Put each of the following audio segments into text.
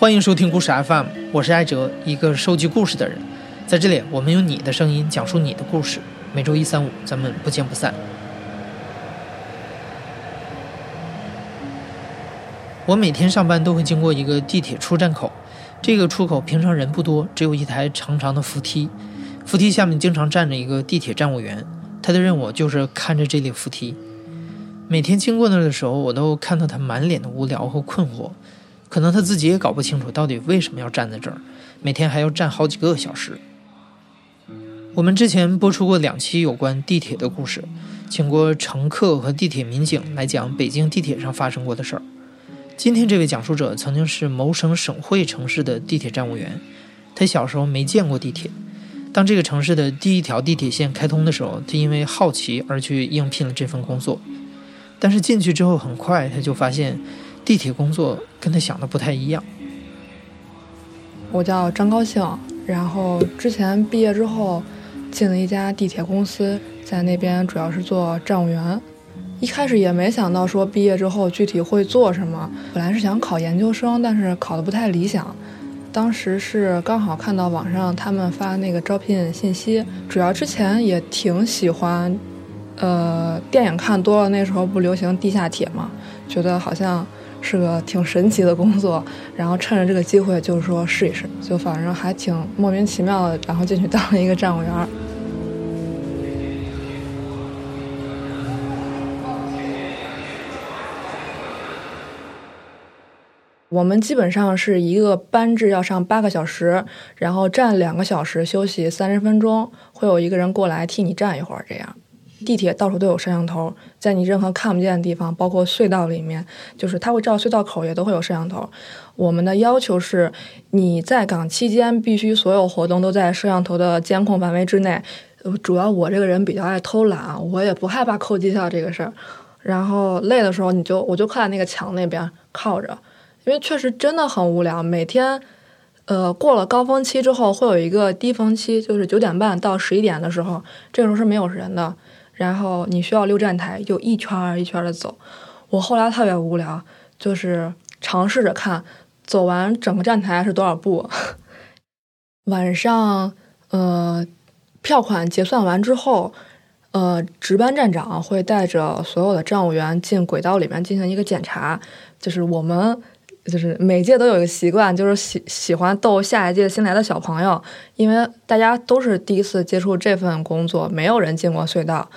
欢迎收听故事 FM，我是艾哲，一个收集故事的人。在这里，我们用你的声音讲述你的故事。每周一、三、五，咱们不见不散。我每天上班都会经过一个地铁出站口，这个出口平常人不多，只有一台长长的扶梯，扶梯下面经常站着一个地铁站务员，他的任务就是看着这列扶梯。每天经过那儿的时候，我都看到他满脸的无聊和困惑，可能他自己也搞不清楚到底为什么要站在这儿，每天还要站好几个小时。我们之前播出过两期有关地铁的故事，请过乘客和地铁民警来讲北京地铁上发生过的事儿。今天这位讲述者曾经是某省省会城市的地铁站务员，他小时候没见过地铁。当这个城市的第一条地铁线开通的时候，他因为好奇而去应聘了这份工作。但是进去之后，很快他就发现，地铁工作跟他想的不太一样。我叫张高兴，然后之前毕业之后进了一家地铁公司，在那边主要是做站务员。一开始也没想到说毕业之后具体会做什么，本来是想考研究生，但是考的不太理想。当时是刚好看到网上他们发那个招聘信息，主要之前也挺喜欢。呃，电影看多了，那时候不流行地下铁嘛，觉得好像是个挺神奇的工作，然后趁着这个机会，就是说试一试，就反正还挺莫名其妙的，然后进去当了一个站务员。我们基本上是一个班制要上八个小时，然后站两个小时，休息三十分钟，会有一个人过来替你站一会儿，这样。地铁到处都有摄像头，在你任何看不见的地方，包括隧道里面，就是它会照隧道口，也都会有摄像头。我们的要求是，你在岗期间必须所有活动都在摄像头的监控范围之内。主要我这个人比较爱偷懒，我也不害怕扣绩效这个事儿。然后累的时候，你就我就靠在那个墙那边靠着，因为确实真的很无聊。每天，呃，过了高峰期之后，会有一个低峰期，就是九点半到十一点的时候，这个时候是没有人的。然后你需要溜站台，就一圈儿一圈的走。我后来特别无聊，就是尝试着看走完整个站台是多少步。晚上，呃，票款结算完之后，呃，值班站长会带着所有的站务员进轨道里面进行一个检查。就是我们，就是每届都有一个习惯，就是喜喜欢逗下一届新来的小朋友，因为大家都是第一次接触这份工作，没有人进过隧道。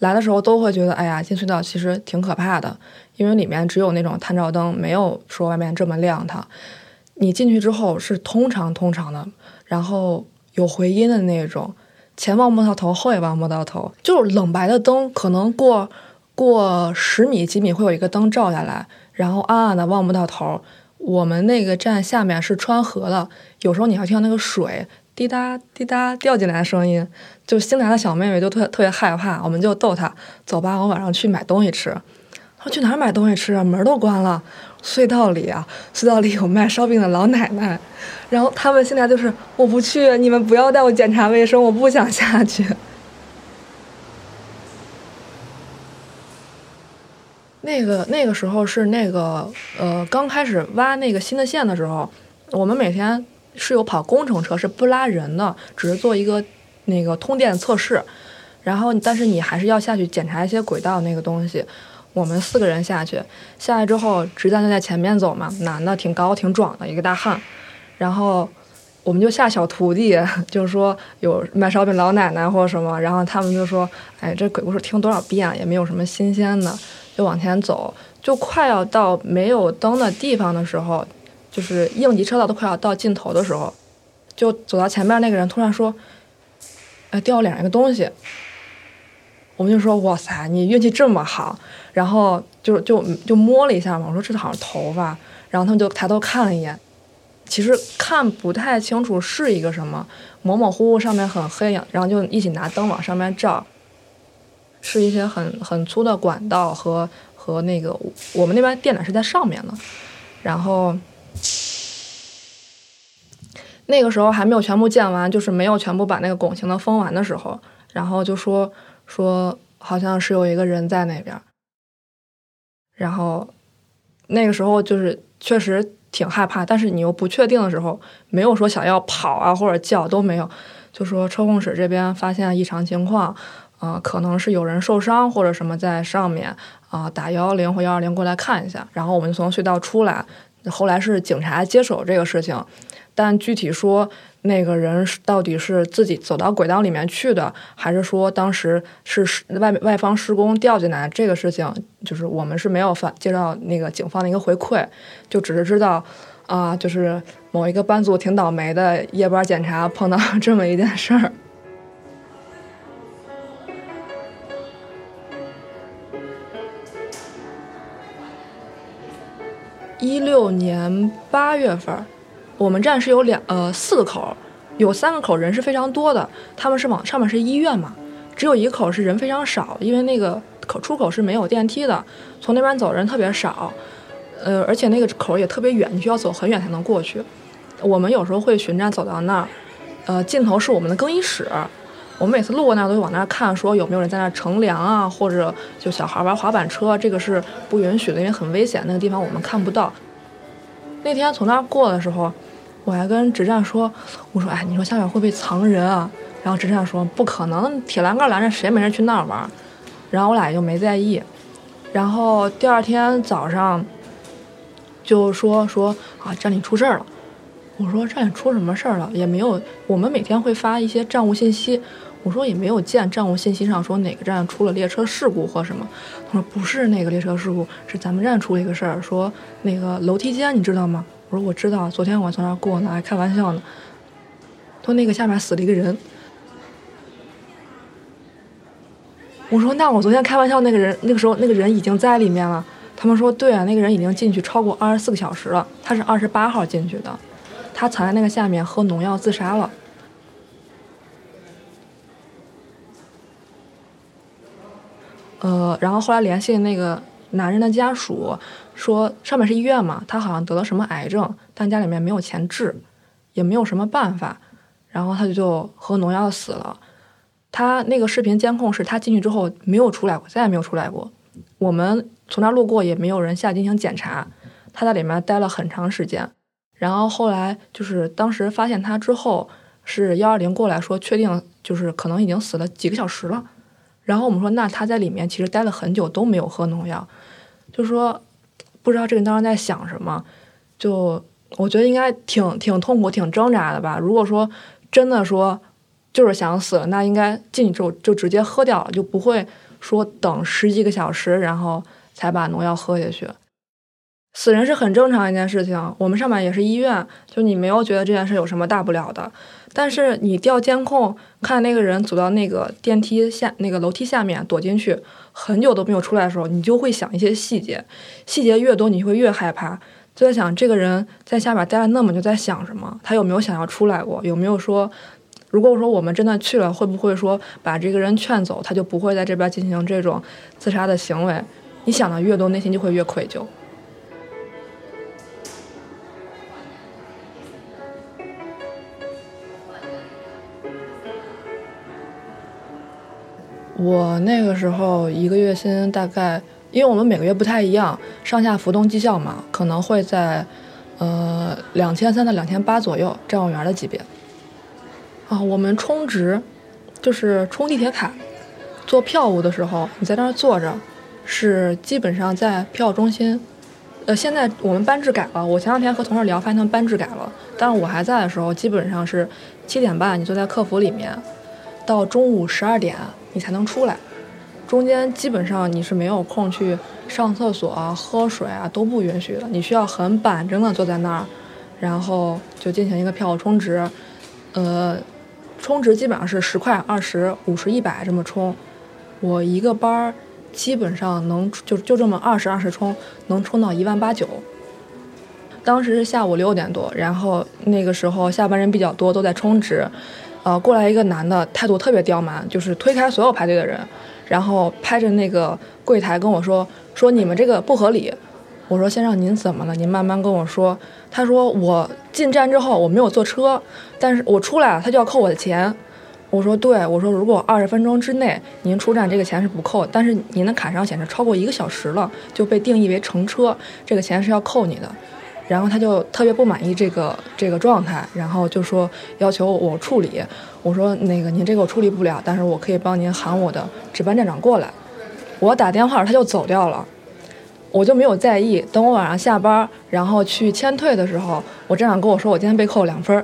来的时候都会觉得，哎呀，进隧道其实挺可怕的，因为里面只有那种探照灯，没有说外面这么亮。它，你进去之后是通常通常的，然后有回音的那种，前望不到头，后也望不到头，就是冷白的灯，可能过过十米几米会有一个灯照下来，然后暗暗的望不到头。我们那个站下面是穿河的，有时候你还听到那个水。滴答滴答掉进来的声音，就新来的小妹妹就特特别害怕，我们就逗她，走吧，我晚上去买东西吃。说去哪儿买东西吃啊？门都关了。隧道里啊，隧道里有卖烧饼的老奶奶。然后他们现在就是我不去，你们不要带我检查卫生，我不想下去。那个那个时候是那个呃刚开始挖那个新的线的时候，我们每天。是有跑工程车，是不拉人的，只是做一个那个通电测试。然后，但是你还是要下去检查一些轨道那个东西。我们四个人下去，下来之后，值班就在前面走嘛，男的挺高挺壮的一个大汉。然后我们就下小徒弟，就是说有卖烧饼老奶奶或者什么，然后他们就说：“哎，这鬼故事听多少遍也没有什么新鲜的。”就往前走，就快要到没有灯的地方的时候。就是应急车道都快要到尽头的时候，就走到前面那个人突然说：“哎，掉脸上一个东西。”我们就说：“哇塞，你运气这么好！”然后就就就摸了一下嘛，我说：“这好像头发。”然后他们就抬头看了一眼，其实看不太清楚是一个什么，模模糊糊上面很黑呀，然后就一起拿灯往上面照，是一些很很粗的管道和和那个我们那边电缆是在上面的，然后。那个时候还没有全部建完，就是没有全部把那个拱形的封完的时候，然后就说说好像是有一个人在那边，然后那个时候就是确实挺害怕，但是你又不确定的时候，没有说想要跑啊或者叫都没有，就说车控室这边发现异常情况，啊、可能是有人受伤或者什么在上面啊、打幺幺零或幺二零过来看一下，然后我们就从隧道出来，后来是警察接手这个事情，但具体说那个人是到底是自己走到轨道里面去的，还是说当时是外外方施工掉进来，这个事情就是我们是没有发接到那个警方的一个回馈，就只是知道啊、就是某一个班组挺倒霉的，夜班检查碰到 这么一件事儿。六年八月份，我们站是有两呃四个口，有三个口人是非常多的，他们是往上面是医院嘛，只有一个口是人非常少，因为那个口出口是没有电梯的，从那边走人特别少，呃，而且那个口也特别远，你需要走很远才能过去。我们有时候会巡站走到那儿，呃，尽头是我们的更衣室。我们每次路过那儿都会往那儿看，说有没有人在那儿乘凉啊，或者就小孩玩滑板车，这个是不允许的，因为很危险，那个地方我们看不到。那天从那儿过的时候，我还跟执战说：“我说，哎，你说下面会不会藏人啊？”然后执战说：“不可能，铁栏杆拦着谁没人去那儿玩？”然后我俩也就没在意。然后第二天早上就说说啊，站里出事儿了。我说站里出什么事儿了？也没有，我们每天会发一些站务信息。我说也没有见站务信息上说哪个站出了列车事故或什么。他说不是那个列车事故，是咱们站出了一个事儿，说那个楼梯间你知道吗？我说我知道，昨天我从那儿过呢，还开玩笑呢。他说那个下面死了一个人。我说那我昨天开玩笑那个人，那个时候那个人已经在里面了。他们说对啊，那个人已经进去超过二十四个小时了，他是二十八号进去的，他藏在那个下面喝农药自杀了。呃，然后后来联系那个男人的家属，说上面是医院嘛，他好像得了什么癌症，但家里面没有钱治，也没有什么办法，然后他就喝农药死了。他那个视频监控是他进去之后没有出来过，再也没有出来过。我们从那路过，也没有人下进行检查。他在里面待了很长时间，然后后来就是当时发现他之后，是幺二零过来说确定就是可能已经死了几个小时了。然后我们说，那他在里面其实待了很久都没有喝农药，就说不知道这个人当时在想什么，就我觉得应该挺挺痛苦、挺挣扎的吧。如果说真的说就是想死了，那应该进去之后就直接喝掉了，就不会说等十几个小时然后才把农药喝下去。死人是很正常一件事情，我们上面也是医院，就你没有觉得这件事有什么大不了的。但是你调监控看那个人走到那个电梯下那个楼梯下面躲进去，很久都没有出来的时候，你就会想一些细节，细节越多你会越害怕，就在想这个人在下面待了那么久在想什么，他有没有想要出来过，有没有说，如果说我们真的去了，会不会说把这个人劝走，他就不会在这边进行这种自杀的行为？你想的越多，内心就会越愧疚。我那个时候一个月薪大概，因为我们每个月不太一样，上下浮动绩效嘛，可能会在呃两千三到两千八左右，站务员的级别。啊，我们充值就是充地铁卡，做票务的时候，你在那儿坐着，是基本上在票务中心。呃，现在我们班制改了，我前两天和同事聊，发现他们班制改了。但是我还在的时候，基本上是七点半你坐在客服里面，到中午十二点你才能出来，中间基本上你是没有空去上厕所、喝水啊都不允许的，你需要很板正的坐在那儿，然后就进行一个票充值，呃，充值基本上是十块、二十、五十、一百这么充，我一个班儿基本上能就就这么二十二十充，能充到一万八九。当时是下午六点多，然后那个时候下班人比较多，都在充值。呃，过来一个男的，态度特别刁蛮，就是推开所有排队的人，然后拍着那个柜台跟我说：“说你们这个不合理。”我说：“先生，您怎么了？您慢慢跟我说。”他说：“我进站之后我没有坐车，但是我出来了，他就要扣我的钱。”我说：“对，我说如果二十分钟之内您出站，这个钱是不扣，但是您的卡上显示超过一个小时了，就被定义为乘车，这个钱是要扣你的。”然后他就特别不满意这个这个状态，然后就说要求我处理。我说那个您这个我处理不了，但是我可以帮您喊我的值班站长过来。我打电话他就走掉了，我就没有在意。等我晚上下班，然后去签退的时候，我站长跟我说我今天被扣两分。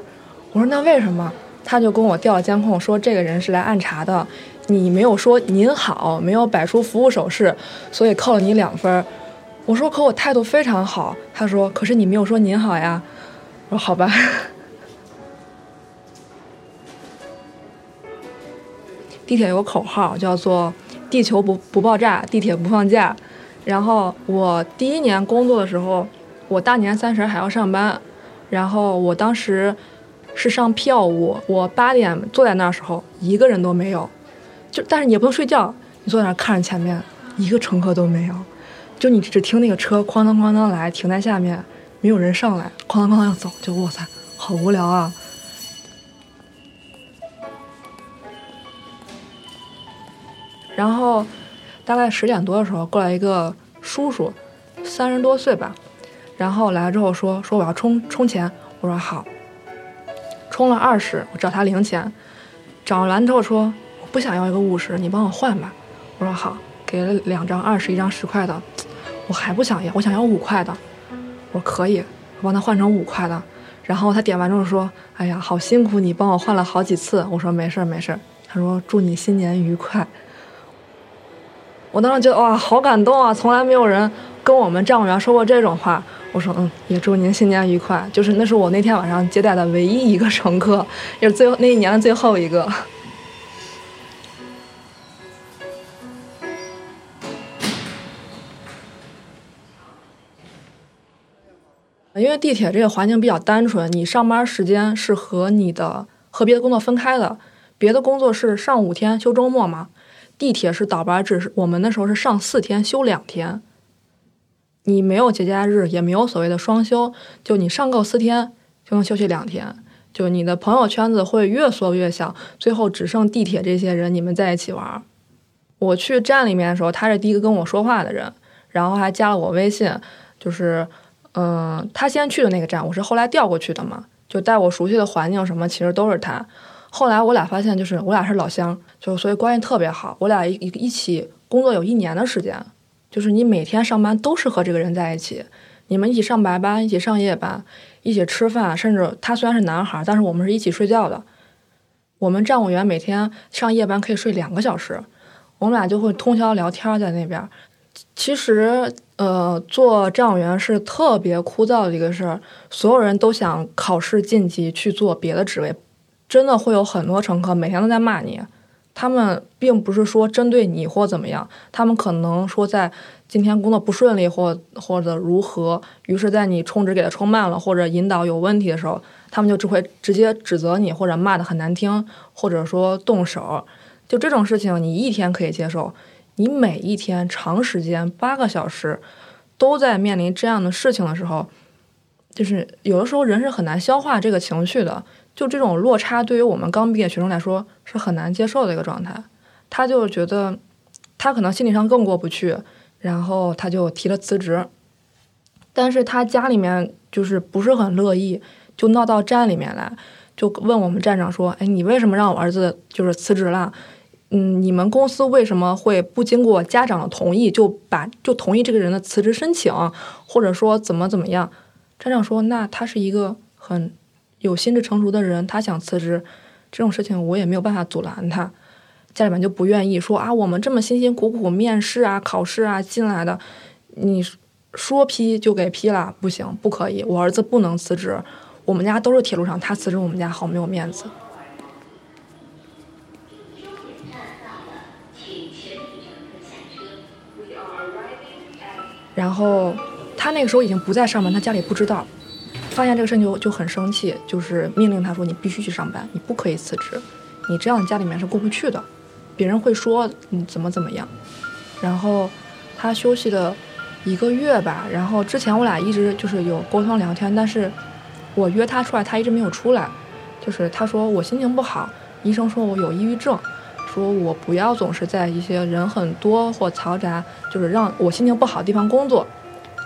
我说那为什么？他就跟我调了监控，说这个人是来暗查的，你没有说您好，没有摆出服务手势，所以扣了你两分。我说可我态度非常好。他说可是你没有说您好呀。我说好吧。地铁有个口号叫做“地球不不爆炸，地铁不放假”。然后我第一年工作的时候，我大年三十还要上班，然后我当时。是上票务，我八点坐在那儿时候，一个人都没有，就但是你也不能睡觉，你坐在那看着前面，一个乘客都没有，就你只听那个车哐当哐当来，停在下面，没有人上来，哐当哐当要走，就哇塞，好无聊啊。然后大概十点多的时候，过来一个叔叔，三十多岁吧，然后来了之后说说我要充充钱，我说好。充了二十，我找他零钱，找完之后说我不想要一个五十，你帮我换吧。我说好，给了两张二十，一张十块的，我还不想要，我想要五块的。我说可以，我帮他换成五块的。然后他点完之后说，哎呀，好辛苦你帮我换了好几次。我说没事儿没事儿。他说祝你新年愉快。我当时觉得哇，好感动啊，从来没有人跟我们站务员说过这种话。我说嗯，也祝您新年愉快。就是那是我那天晚上接待的唯一一个乘客，也是最后那一年的最后一个。因为地铁这个环境比较单纯，你上班时间是和你的和别的工作分开的。别的工作是上五天休周末嘛，地铁是倒班制，我们那时候是上四天休两天。你没有节假日，也没有所谓的双休，就你上够四天就能休息两天。就你的朋友圈子会越缩越小，最后只剩地铁这些人，你们在一起玩。我去站里面的时候，他是第一个跟我说话的人，然后还加了我微信。就是，嗯，他先去的那个站，我是后来调过去的嘛，就带我熟悉的环境什么，其实都是他。后来我俩发现，就是我俩是老乡，就所以关系特别好。我俩一一起工作有一年的时间。就是你每天上班都是和这个人在一起，你们一起上白班，一起上夜班，一起吃饭，甚至他虽然是男孩，但是我们是一起睡觉的。我们站务员每天上夜班可以睡两个小时，我们俩就会通宵聊天在那边。其实，呃，做站务员是特别枯燥的一个事儿，所有人都想考试晋级去做别的职位，真的会有很多乘客每天都在骂你。他们并不是说针对你或怎么样，他们可能说在今天工作不顺利或或者如何，于是，在你充值给他充慢了或者引导有问题的时候，他们就只会直接指责你或者骂的很难听，或者说动手。就这种事情，你一天可以接受，你每一天长时间八个小时都在面临这样的事情的时候，就是有的时候人是很难消化这个情绪的。就这种落差，对于我们刚毕业学生来说是很难接受的一个状态。他就觉得，他可能心理上更过不去，然后他就提了辞职。但是他家里面就是不是很乐意，就闹到站里面来，就问我们站长说：“哎，你为什么让我儿子就是辞职了？嗯，你们公司为什么会不经过家长的同意就把就同意这个人的辞职申请，或者说怎么怎么样？”站长说：“那他是一个很。”有心智成熟的人，他想辞职，这种事情我也没有办法阻拦他。家里面就不愿意说啊，我们这么辛辛苦苦面试啊、考试啊进来的，你说批就给批了，不行，不可以，我儿子不能辞职。我们家都是铁路上，他辞职，我们家好没有面子。然后他那个时候已经不在上班，他家里不知道。发现这个事情就就很生气，就是命令他说：“你必须去上班，你不可以辞职，你这样家里面是过不去的，别人会说你怎么怎么样。”然后他休息了一个月吧，然后之前我俩一直就是有沟通聊天，但是我约他出来，他一直没有出来。就是他说我心情不好，医生说我有抑郁症，说我不要总是在一些人很多或嘈杂，就是让我心情不好的地方工作。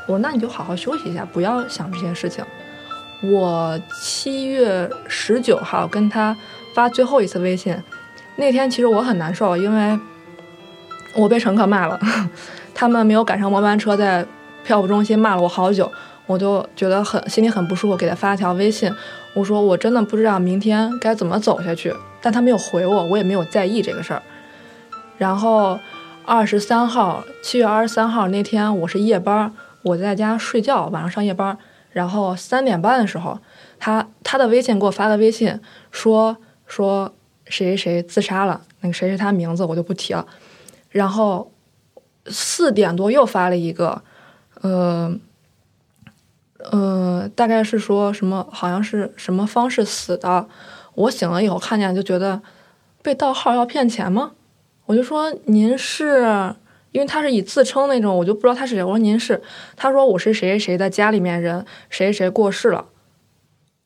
我说那你就好好休息一下，不要想这些事情。我七月十九号跟他发最后一次微信，那天其实我很难受，因为我被乘客骂了，他们没有赶上末班车，在票务中心骂了我好久，我就觉得很心里很不舒服，给他发了条微信，我说我真的不知道明天该怎么走下去，但他没有回我，我也没有在意这个事儿。然后二十三号，七月二十三号那天我是夜班，我在家睡觉，晚上上夜班。然后三点半的时候，他他的微信给我发个微信，说说谁谁谁自杀了，那个谁是他名字我就不提了。然后四点多又发了一个，呃呃，大概是说什么，好像是什么方式死的。我醒了以后看见就觉得被盗号要骗钱吗？我就说您是。因为他是以自称那种，我就不知道他是谁。我说您是，他说我是谁谁谁的家里面人，谁谁谁过世了，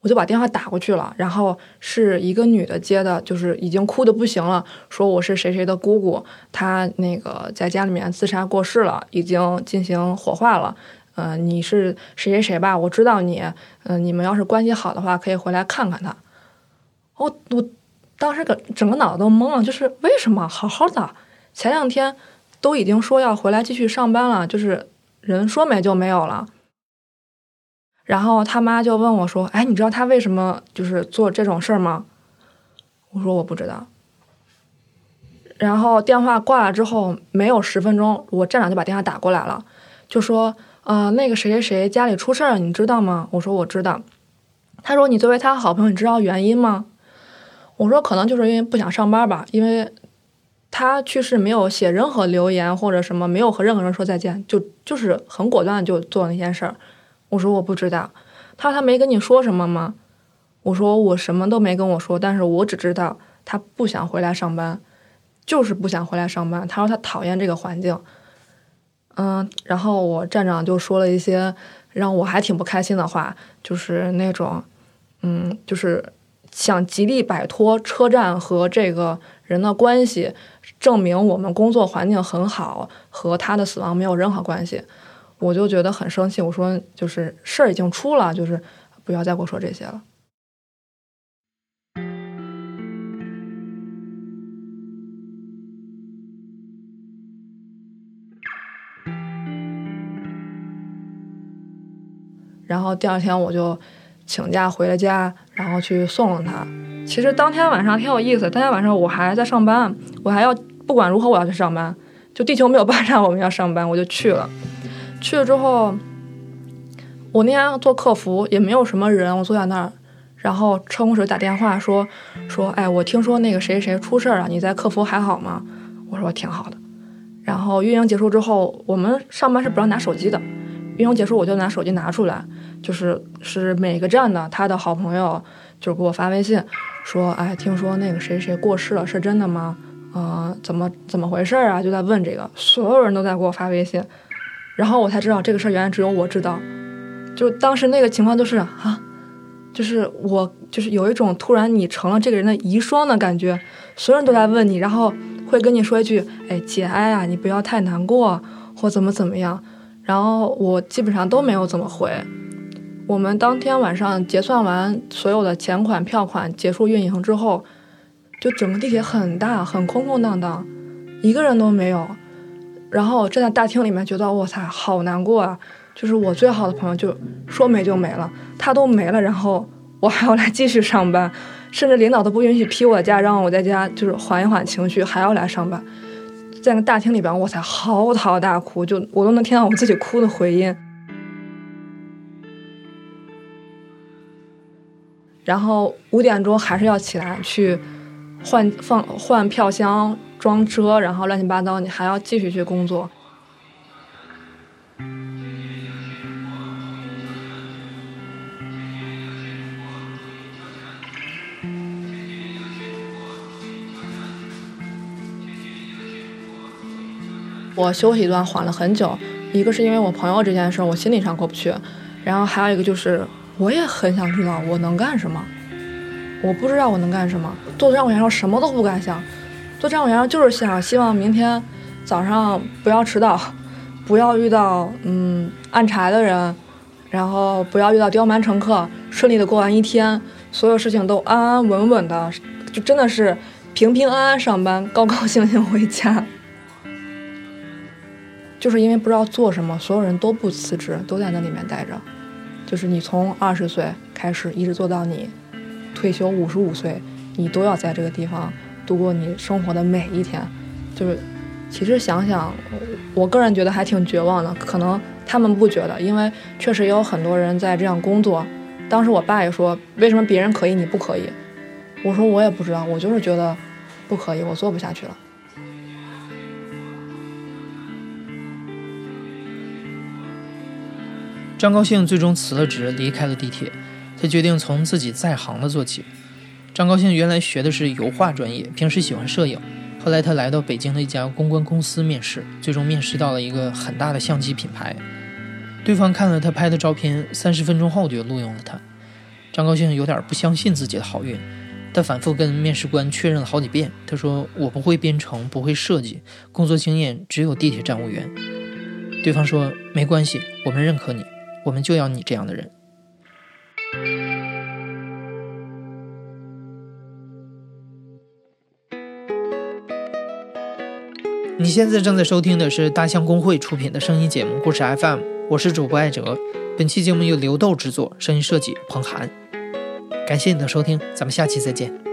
我就把电话打过去了。然后是一个女的接的，就是已经哭的不行了，说我是谁谁的姑姑，她那个在家里面自杀过世了，已经进行火化了。嗯，你是谁谁谁吧？我知道你。嗯，你们要是关系好的话，可以回来看看他。我我当时个整个脑子都懵了，就是为什么好好的前两天。都已经说要回来继续上班了，就是人说没就没有了。然后他妈就问我说：“哎，你知道他为什么就是做这种事儿吗？”我说：“我不知道。”然后电话挂了之后，没有十分钟，我站长就把电话打过来了，就说：“呃，那个谁谁谁家里出事儿了，你知道吗？”我说：“我知道。”他说：“你作为他好朋友，你知道原因吗？”我说：“可能就是因为不想上班吧，因为。”他去世没有写任何留言或者什么，没有和任何人说再见，就就是很果断就做那件事儿。我说我不知道，他说他没跟你说什么吗？我说我什么都没跟我说，但是我只知道他不想回来上班，就是不想回来上班。他说他讨厌这个环境，嗯，然后我站长就说了一些让我还挺不开心的话，就是那种，嗯，就是想极力摆脱车站和这个人的关系。证明我们工作环境很好，和他的死亡没有任何关系，我就觉得很生气。我说，就是事儿已经出了，就是不要再给我说这些了。然后第二天我就请假回了家，然后去送了他。其实当天晚上挺有意思，当天晚上我还在上班，我还要不管如何我要去上班，就地球没有 霸占我们要上班，我就去了。去了之后，我那天做客服也没有什么人，我坐在那儿，然后车公水打电话说说，哎，我听说那个谁谁出事了，你在客服还好吗？我说挺好的。然后运营结束之后，我们上班是不让拿手机的，运动结束我就拿手机拿出来，就是是每个站的他的好朋友就给我发微信。说，哎，听说那个谁谁过世了，是真的吗？啊，怎么怎么回事啊？就在问这个，所有人都在给我发微信，然后我才知道这个事儿原来只有我知道。就当时那个情况就是啊，就是我就是有一种突然你成了这个人的遗孀的感觉，所有人都在问你，然后会跟你说一句，哎，节哀啊，你不要太难过，或怎么怎么样，然后我基本上都没有怎么回。我们当天晚上结算完所有的钱款、票款，结束运营之后，就整个地铁很大，很空空荡荡，一个人都没有。然后站在大厅里面，觉得我操，好难过啊！就是我最好的朋友，就说没就没了，他都没了，然后我还要来继续上班，甚至领导都不允许批我假，让我在家就是缓一缓情绪，还要来上班。在那大厅里边，我才嚎啕大哭，就我都能听到我自己哭的回音。然后五点钟还是要起来去换放换票箱装车，然后乱七八糟，你还要继续去工作。我休息一段缓了很久，一个是因为我朋友这件事，我心理上过不去，然后还有一个就是。我也很想知道我能干什么，我不知道我能干什么。做站务员时候什么都不敢想，做站务员就是想希望明天早上不要迟到，不要遇到嗯按柴的人，然后不要遇到刁蛮乘客，顺利的过完一天，所有事情都安安稳稳的，就真的是平平安安上班，高高兴兴回家。就是因为不知道做什么，所有人都不辞职，都在那里面待着。就是你从二十岁开始，一直做到你退休五十五岁，你都要在这个地方度过你生活的每一天。就是其实想想，我个人觉得还挺绝望的。可能他们不觉得，因为确实也有很多人在这样工作。当时我爸也说：“为什么别人可以，你不可以？”我说：“我也不知道，我就是觉得不可以，我做不下去了。”张高兴最终辞了职，离开了地铁。他决定从自己在行的做起。张高兴原来学的是油画专业，平时喜欢摄影。后来他来到北京的一家公关公司面试，最终面试到了一个很大的相机品牌。对方看了他拍的照片，三十分钟后就录用了他。张高兴有点不相信自己的好运，他反复跟面试官确认了好几遍。他说：“我不会编程，不会设计，工作经验只有地铁站务员。”对方说：“没关系，我们认可你。”我们就要你这样的人。你现在正在收听的是大象公会出品的声音节目《故事 FM》，我是主播艾哲。本期节目由刘豆制作，声音设计彭涵。感谢你的收听，咱们下期再见。